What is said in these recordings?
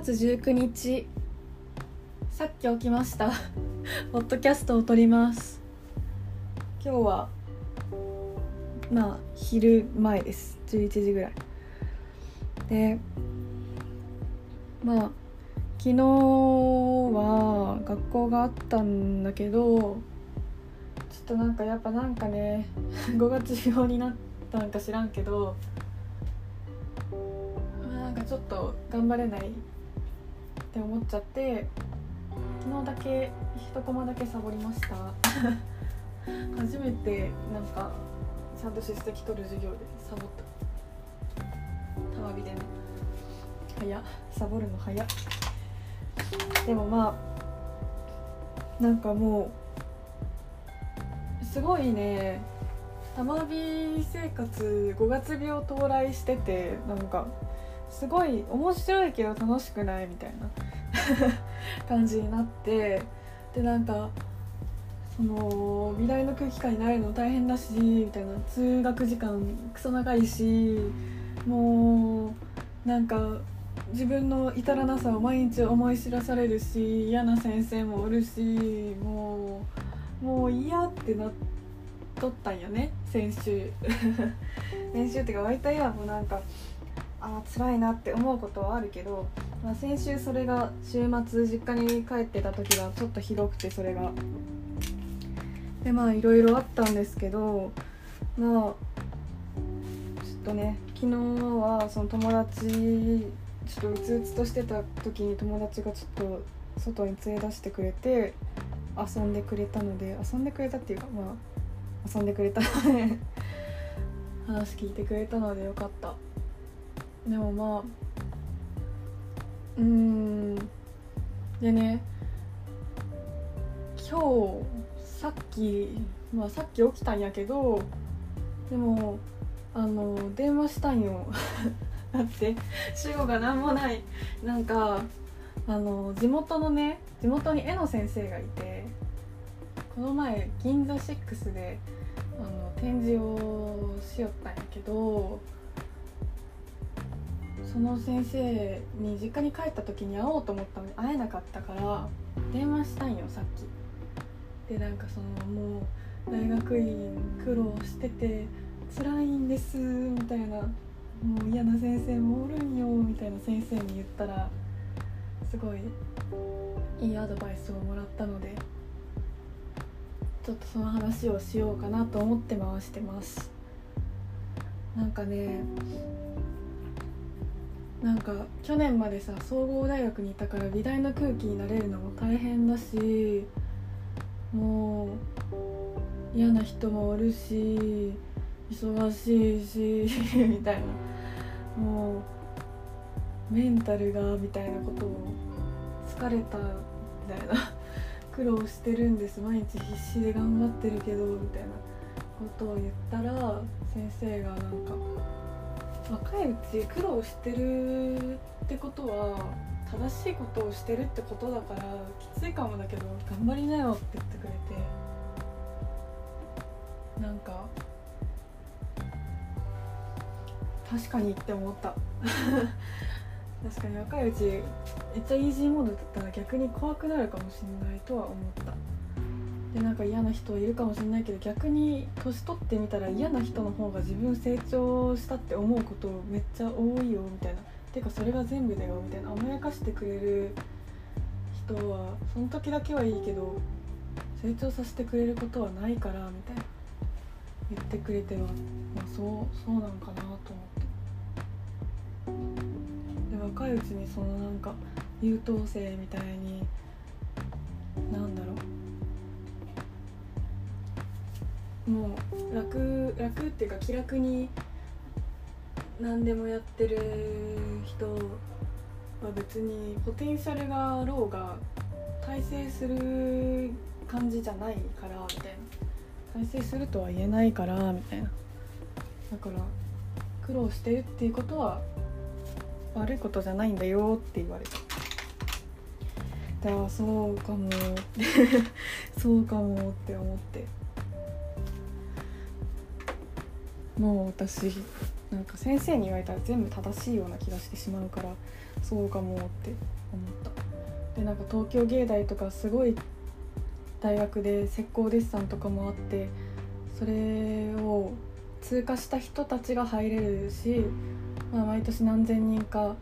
月19日。さっき起きました。ポッドキャストを撮ります。今日はまあ昼前です。11時ぐらい。でまあ昨日は学校があったんだけどちょっとなんかやっぱなんかね 5月病になったんか知らんけどなんかちょっと頑張れないって思っちゃって昨日だけ一コマだけサボりました。初めてなんかちゃんと出席取る授業でサボった。たわびでね。早サボるの早でもまあなんかもうすごいね。たまび生活5月病到来しててなんかすごい面白いけど楽しくないみたいな 感じになってでなんかその美大の空気感になるの大変だしみたいな通学時間クソ長いしもうなんか自分の至らなさを毎日思い知らされるし嫌な先生もおるしもうもう嫌ってなっとったんよね先週。先週っていうか割と今もうなんかあ辛いなって思うことはあるけど、まあ、先週それが週末実家に帰ってた時がちょっとひどくてそれが。でまあいろいろあったんですけどまあちょっとね昨日はその友達ちょっとうつうつとしてた時に友達がちょっと外に連れ出してくれて遊んでくれたので遊んでくれたっていうかまあ遊んでくれたので 話聞いてくれたのでよかった。でもまあうん。でね今日さっきまあさっき起きたんやけどでもあの電話したんよ。だって主語が何もない。なんかあの地元のね地元に絵の先生がいてこの前銀座6であの展示をしよったんやけどその先生に実家に帰った時に会おうと思ったのに会えなかったから電話したんよさっき。でなんかそのもう大学院苦労してて辛いんですみたいな。もう嫌な先生もおるんよみたいな先生に言ったらすごいいいアドバイスをもらったのでちょっとその話をしようかなと思って回してます。なんかねなんか去年までさ総合大学にいたから美大の空気になれるのも大変だしもう嫌な人もおるし忙しいし みたいな。もうメンタルがみたいなことを疲れたみたいな。苦労してるんです。毎日必死で頑張ってるけどみたいなことを言ったら先生がなんか若いうち苦労してるってことは正しいことをしてるってことだからきついかもだけど頑張りなよって言ってくれてなんか確かにって思った。確かに若いうちめっちゃイージーモードだったら逆に怖くなるかもしれないとは思った。でなんか嫌な人いるかもしれないけど逆に年取ってみたら嫌な人の方が自分成長したって思うことめっちゃ多いよみたいな。てかそれが全部だよみたいな。甘やかしてくれる人はその時だけはいいけど成長させてくれることはないからみたいな。言ってくれては、まあ、そうそうなんかなと思って。で若いうちにそのなんか優等生みたいになんだろう。もう楽楽っていうか気楽に何でもやってる人は別にポテンシャルがあろうが大成する感じじゃないからみたいな大成するとは言えないからみたいな。だから苦労してるっていうことは悪いことじゃないんだよって言われた。だからそうかも。そうかもって思って。もう私なんか先生に言われたら全部正しいような気がしてしまうからそうかもって思った。でなんか東京芸大とかすごい大学で石膏デッサンとかもあってそれを通過した人たちが入れるし、まあ、毎年何千人か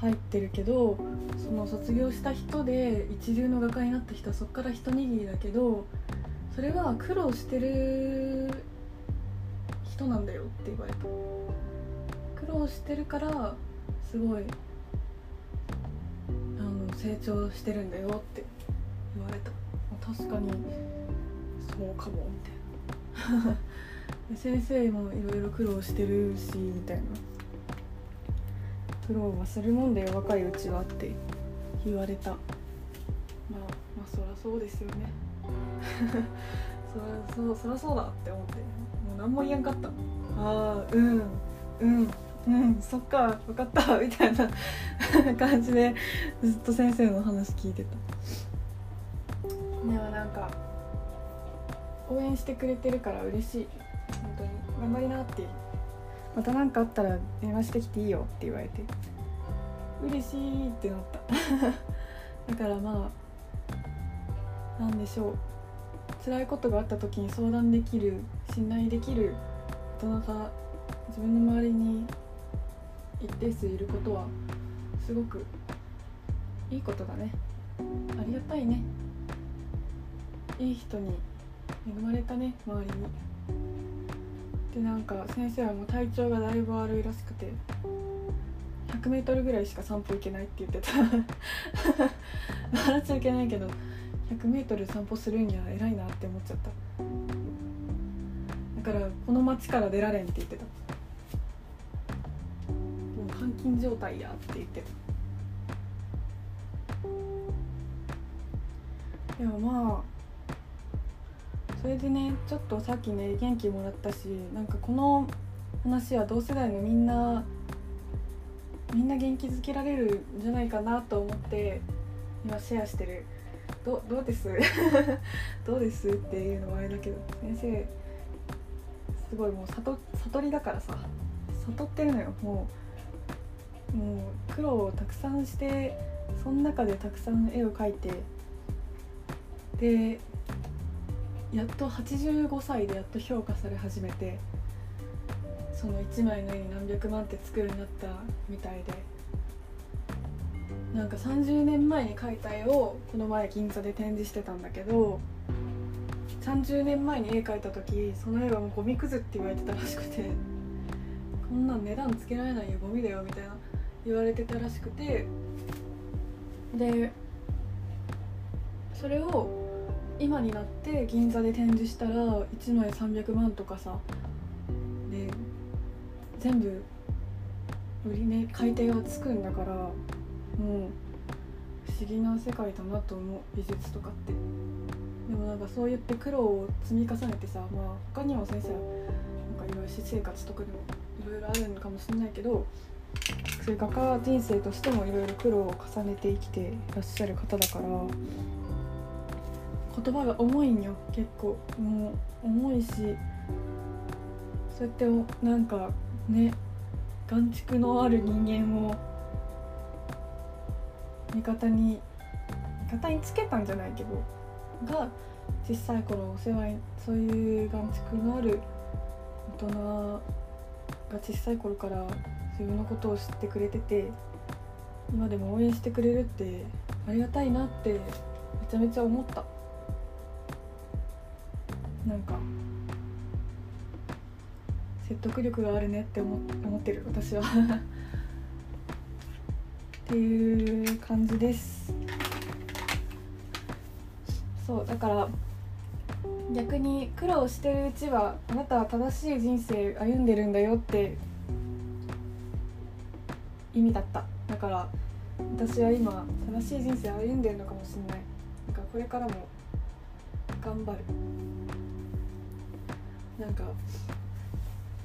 入ってるけどその卒業した人で一流の画家になった人はそこから一握りだけどそれは苦労してる人なんだよって言われた苦労してるからすごいあの成長してるんだよって言われた。確かにそうかもみたいな。先生もいろいろ苦労してるしみたいな。苦労はするもんだよ若いうちはって言われた。まあまあそりゃそうですよね。そりゃそうそりゃそうだって思って。何も言えんかったああうんうんうんそっか分かったみたいな 感じでずっと先生の話聞いてた。でもなんか応援してくれてるから嬉しい。本当に。頑張りなって。また何かあったら電話してきていいよって言われて。嬉しいってなった。だからまあなんでしょう辛いことがあった時に相談できる信頼できる大人が自分の周りに一定数いることはすごくいいことだね。ありがたいね。いい人に恵まれたね周りに。でなんか先生はもう体調がだいぶ悪いらしくて 100m ぐらいしか散歩行けないって言ってた。笑っちゃいけないけど 100m 散歩するには偉いなって思っちゃった。だからこの町から出られんって言ってた。もう監禁状態やって言ってた。でもまあそれでねちょっとさっきね元気もらったしなんかこの話は同世代のみんなみんな元気づけられるんじゃないかなと思って今シェアしてる。どどうです？どうですっていうのはあれだけど先生すごいもう悟悟りだからさ悟ってるのよ。もうもう苦労をたくさんしてその中でたくさん絵を描いてでやっと85歳でやっと評価され始めてその1枚の絵に何百万って作るようになったみたいで。なんか30年前に描いた絵をこの前銀座で展示してたんだけど30年前に絵描いた時その絵はもうゴミくずって言われてたらしくてこんなん値段つけられないよゴミだよみたいな言われてたらしくてでそれを今になって銀座で展示したら1枚300万とかさで全部売り値買い手がつくんだからもう不思議な世界だなと思う美術とかって。でもなんかそう言って苦労を積み重ねてさまあ他にも先生なんかいろいろ私生活とかでもいろいろあるのかもしれないけどそういう画家人生としてもいろいろ苦労を重ねて生きていらっしゃる方だから言葉が重いんよ結構もう重いしそうやってなんかね眼蓄のある人間を味方に味方につけたんじゃないけどが小さい頃お世話にそういう眼蓄のある大人が小さい頃から自分のことを知ってくれてて今でも応援してくれるってありがたいなってめちゃめちゃ思った。なんか説得力があるねって思思ってる私はっていう感じです。そうだから逆に苦労してるうちはあなたは正しい人生歩んでるんだよって意味だった。だから私は今正しい人生歩んでるのかもしれない。だかこれからも頑張る。なんか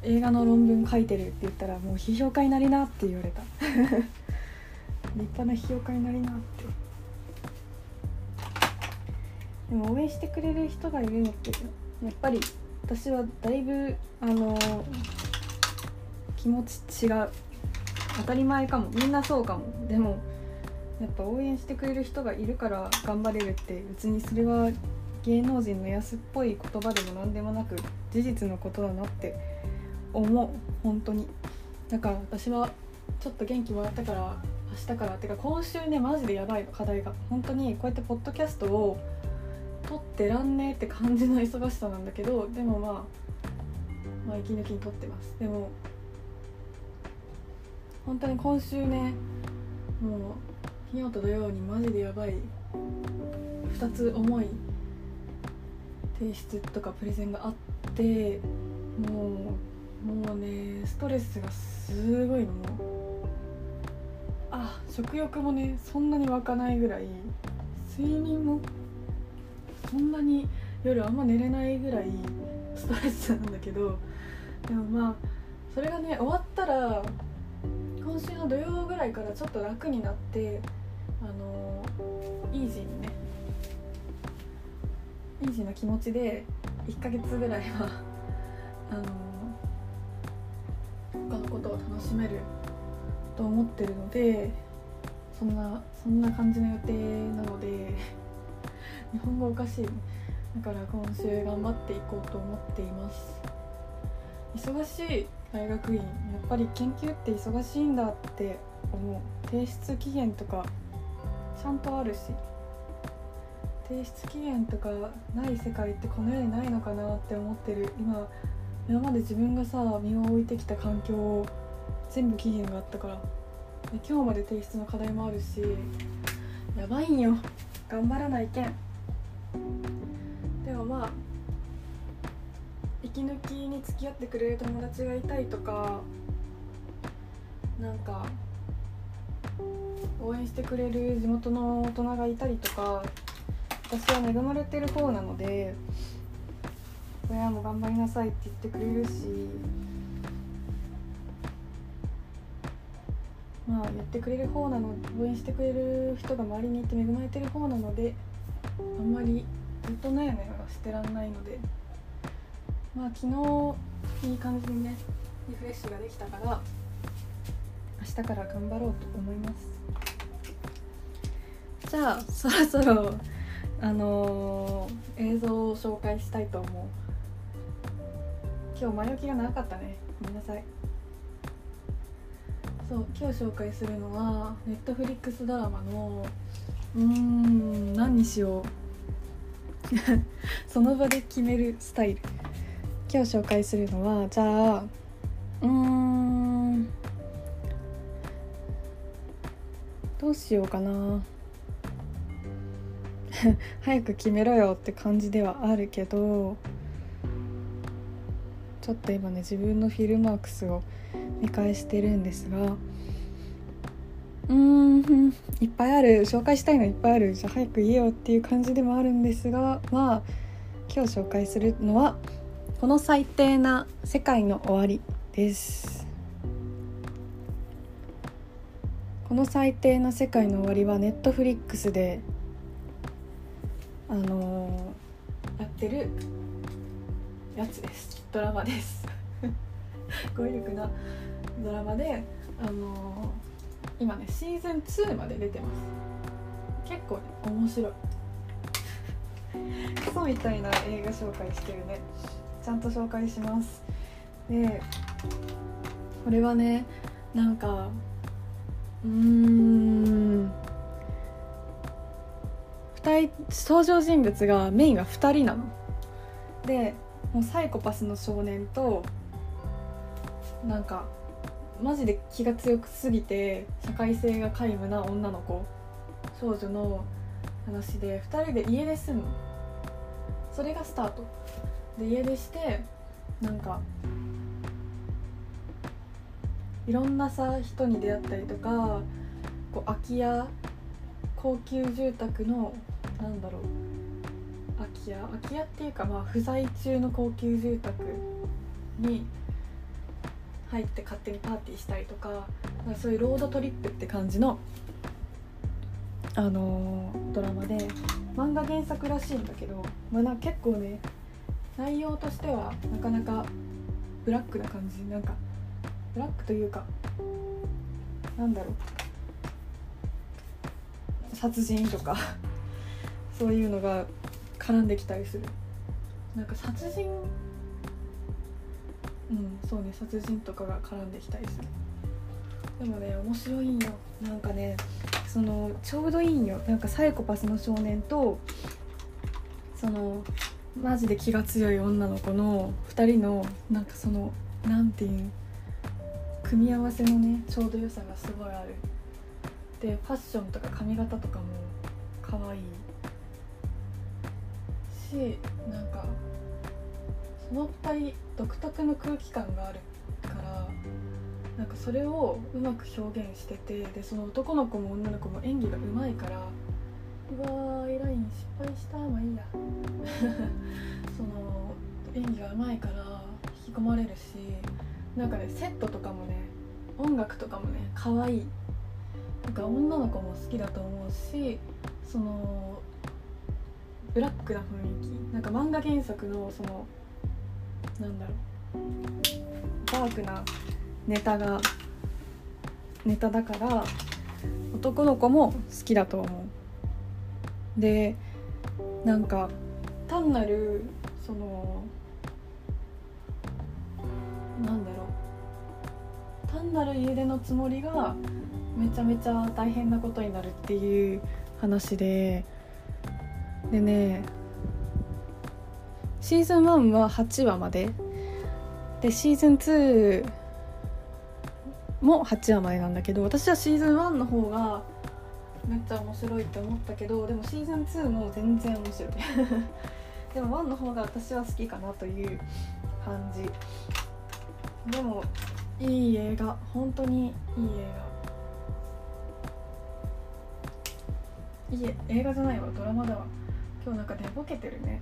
映画の論文書いてるって言ったらもう批評家になりなって言われた。立派な批評家になりなって。でも応援してくれる人がいるのってやっぱり私はだいぶあの気持ち違う。当たり前かも。みんなそうかも。でもやっぱ応援してくれる人がいるから頑張れるって別にそれは芸能人の安っぽい言葉でも何でもなく事実のことだなって思う。本当に。だから私はちょっと元気もらったから明日からてか今週ねマジでやばい課題が本当にこうやってポッドキャストを撮ってらんねえって感じの忙しさなんだけどでもまあまあ息抜きに撮ってますでも本当に今週ねもう金曜と土曜にマジでやばい2つ重い提出とかプレゼンがあってもうもうねストレスがすごいのもう。食欲もねそんなに湧かないぐらい睡眠もそんなに夜あんま寝れないぐらいストレスなんだけどでもまあそれがね終わったら今週の土曜ぐらいからちょっと楽になってあのイージーにねイージーな気持ちで1ヶ月ぐらいはあの他のことを楽しめると思ってるのでそんなそんな感じの予定なので 日本語おかしいだから今週頑張っていこうと思っています。忙しい大学院。やっぱり研究って忙しいんだって思う。提出期限とかちゃんとあるし。提出期限とかない世界ってこの世にないのかなって思ってる。今今まで自分がさ身を置いてきた環境を全部期限があったから。今日まで提出の課題もあるしやばいんよ。頑張らないけん。でもまあ息抜きに付き合ってくれる友達がいたりとかなんか応援してくれる地元の大人がいたりとか私は恵まれてる方なので親も頑張りなさいって言ってくれるしまあ言ってくれる方なの応援してくれる人が周りにいて恵まれてる方なのであんまりずっと悩みはしてらんないのでまあ昨日いい感じにねリフレッシュができたから明日から頑張ろうと思います。じゃあそろそろあのー、映像を紹介したいと思う。今日前置きが長かったね。ごめんなさい。そう今日紹介するのはネットフリックスドラマのうーん何にしよう。その場で決めるスタイル。今日紹介するのはじゃあうーんどうしようかな。早く決めろよって感じではあるけどちょっと今ね自分のフィルマークスを見返してるんですがうーんいっぱいある紹介したいのいっぱいあるじゃあ早く言えよっていう感じでもあるんですがまあ今日紹介するのは「この最低な世界の終わり」です。この最低な世界の終わりはネットフリックスであのー、やってるやつです。ドラマです。語彙力なドラマであのー、今ねシーズン2まで出てます。結構ね面白い。クソみたいな映画紹介してるね。ちゃんと紹介します。でこれはねなんかうーん。2人登場人物がメインが2人なの。でもうサイコパスの少年となんかマジで気が強くすぎて社会性が皆無な女の子少女の話で2人で家出すん。のそれがスタート。で家出してなんかいろんなさ人に出会ったりとかこう空き家高級住宅のなんだろう空き家空き家っていうかまあ不在中の高級住宅に入って勝手にパーティーしたりとかそういうロードトリップって感じの、あのー、ドラマで漫画原作らしいんだけど、まあ、な結構ね内容としてはなかなかブラックな感じ。なんかブラックというかなんだろう。殺人とか そういうのが絡んできたりする。なんか殺人。うんそうね殺人とかが絡んできたりする。でもね面白いんよ。なんかねそのちょうどいいんよ。なんかサイコパスの少年とそのマジで気が強い女の子の2人のなんかそのなんていう組み合わせのねちょうど良さがすごいある。でファッションとか髪型とかも可愛い。しなんかその2人独特の空気感があるからなんかそれをうまく表現しててでその男の子も女の子も演技がうまいからうわーエライン失敗したまあいいや。その演技がうまいから引き込まれるしなんかねセットとかもね音楽とかもね可愛い。なんか女の子も好きだと思うしそのブラックな雰囲なんか漫画原作のそのなんだろう。ダークなネタがネタだから男の子も好きだと思う。でなんか単なるそのなんだろう。単なる家出のつもりがめちゃめちゃ大変なことになるっていう話で。でねシーズン1は8話まで。でシーズン2も8話までなんだけど私はシーズン1の方がめっちゃ面白いって思ったけどでもシーズン2も全然面白い。でも1の方が私は好きかなという感じ。でもいい映画。本当にいい映画。いい映画じゃないわ。ドラマだわ。今日なんか寝ぼけてるね。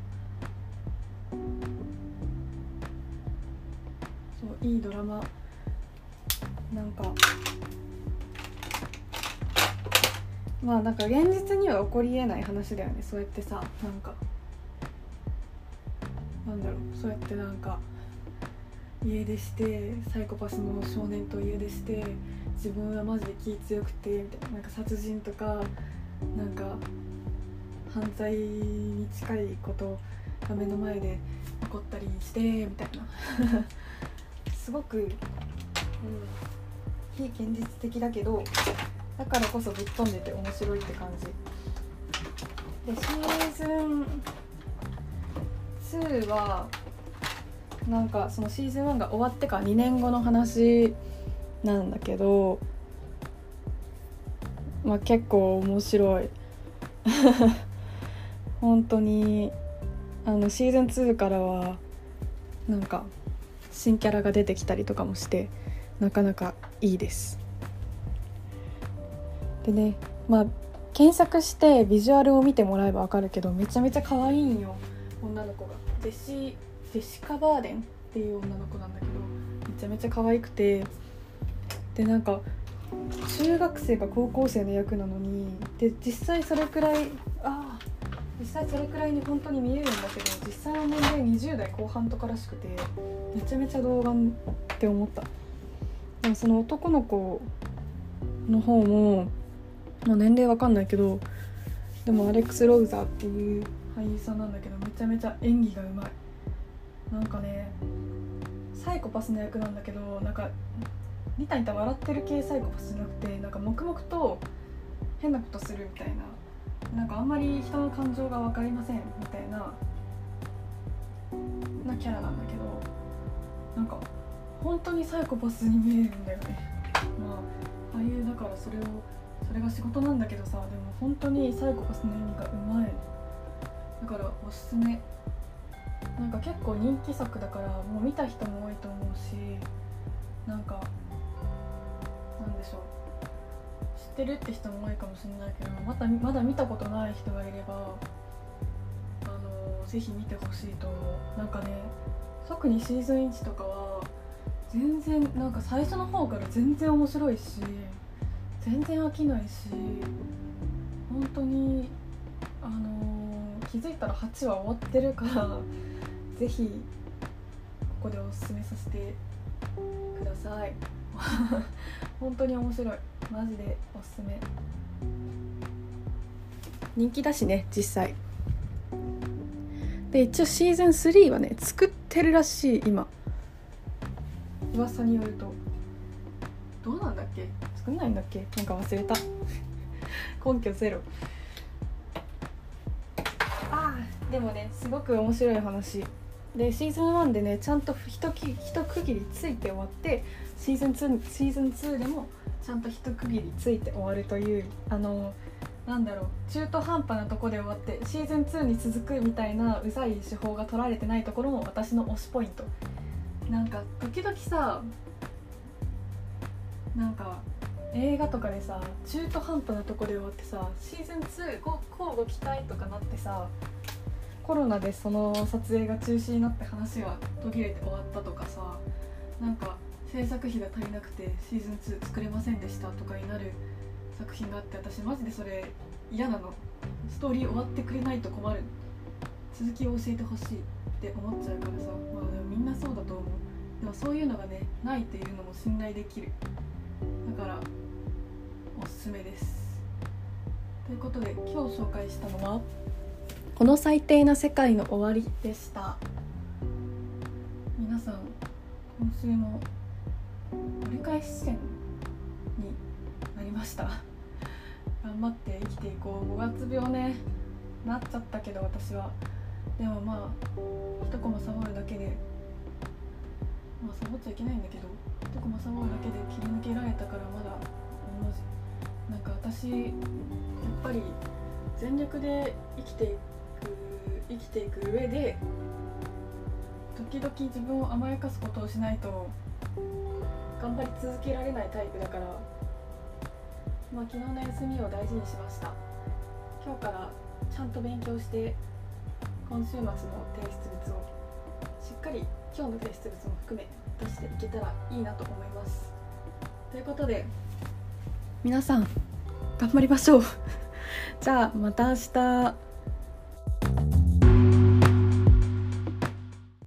そういいドラマ。なんか。まあなんか現実には起こりえない話だよねそうやってさなんか。なんだろうそうやってなんか。家出してサイコパスの少年と家出して自分はマジで気強くてみたいななんか殺人とか。なんか。犯罪に近いことが目の前で起こったりしてみたいな。すごく、うん、非現実的だけどだからこそぶっ飛んでて面白いって感じ。でシーズン2はなんかそのシーズン1が終わってから2年後の話なんだけどまあ結構面白い。本当にあのシーズン2からはなんか新キャラが出てきたりとかもしてなかなかいいです。でねまあ検索してビジュアルを見てもらえば分かるけどめちゃめちゃ可愛いんよ。女の子が。ジェシジェシカ・バーデンっていう女の子なんだけどめちゃめちゃ可愛くて。でなんか中学生か高校生の役なのにで実際それくらいああ実際それくらいに本当に見えるんだけど実際の年齢20代後半とからしくてめちゃめちゃ童顔って思った。でもその男の子の方も、まあ、年齢わかんないけどでもアレックス・ローザーっていう俳優さんなんだけどめちゃめちゃ演技がうまい。なんかねサイコパスの役なんだけどなんかニタニタ笑ってる系サイコパスじゃなくてなんか黙々と変なことするみたいななんかあんまり人の感情が分かりませんみたいななキャラなんだけどなんか本当にサイコパスに見えるんだよね。まあ俳優だからそれをそれが仕事なんだけどさでも本当にサイコパスの演技がうまい。だからおすすめ。なんか結構人気作だからもう見た人も多いと思うしなんかなんでしょう。ってるって人も多いかもしれないけどまだまだ見たことない人がいればあのぜひ見てほしいと。思うなんかね特にシーズン1とかは全然なんか最初の方から全然面白いし全然飽きないし本当にあの気づいたら8話終わってるからぜひここでおすすめさせてください。本当に面白い。マジでおすすめ。人気だしね実際。で一応シーズン3はね作ってるらしい今。噂によると。どうなんだっけ？作んないんだっけ？なんか忘れた。根拠ゼロ。ああでもねすごく面白い話。でシーズン1でねちゃんと一区切りついて終わってシーズン2シーズン2でもちゃんと一区切りついて終わるというあのなんだろう中途半端なとこで終わってシーズン2に続くみたいなうざい手法が取られてないところも私の推しポイント。なんか時々さなんか映画とかでさ中途半端なとこで終わってさシーズン2交互期待とかなってさコロナでその撮影が中止になって話は途切れて終わったとかさなんか制作費が足りなくてシーズン2作れませんでしたとかになる作品があって私マジでそれ嫌なの。ストーリー終わってくれないと困る。続きを教えてほしいって思っちゃうからさ。まあでもみんなそうだと思う。でもそういうのがねないっていうのも信頼できる。だからおすすめです。ということで今日紹介したのは「この最低な世界の終わり」でした。皆さん今週も折り返し地点になりました。頑張って生きていこう。5月病ねなっちゃったけど私は。でもまあ一コマサボるだけでまあサボっちゃいけないんだけど一コマサボるだけで切り抜けられたからまだ同じ。なんか私やっぱり全力で生きていく生きていく上で時々自分を甘やかすことをしないと頑張り続けられないタイプだからまあ昨日の休みを大事にしました。今日からちゃんと勉強して今週末の提出物をしっかり今日の提出物も含め出していけたらいいなと思います。ということで皆さん頑張りましょう。じゃあまた明日。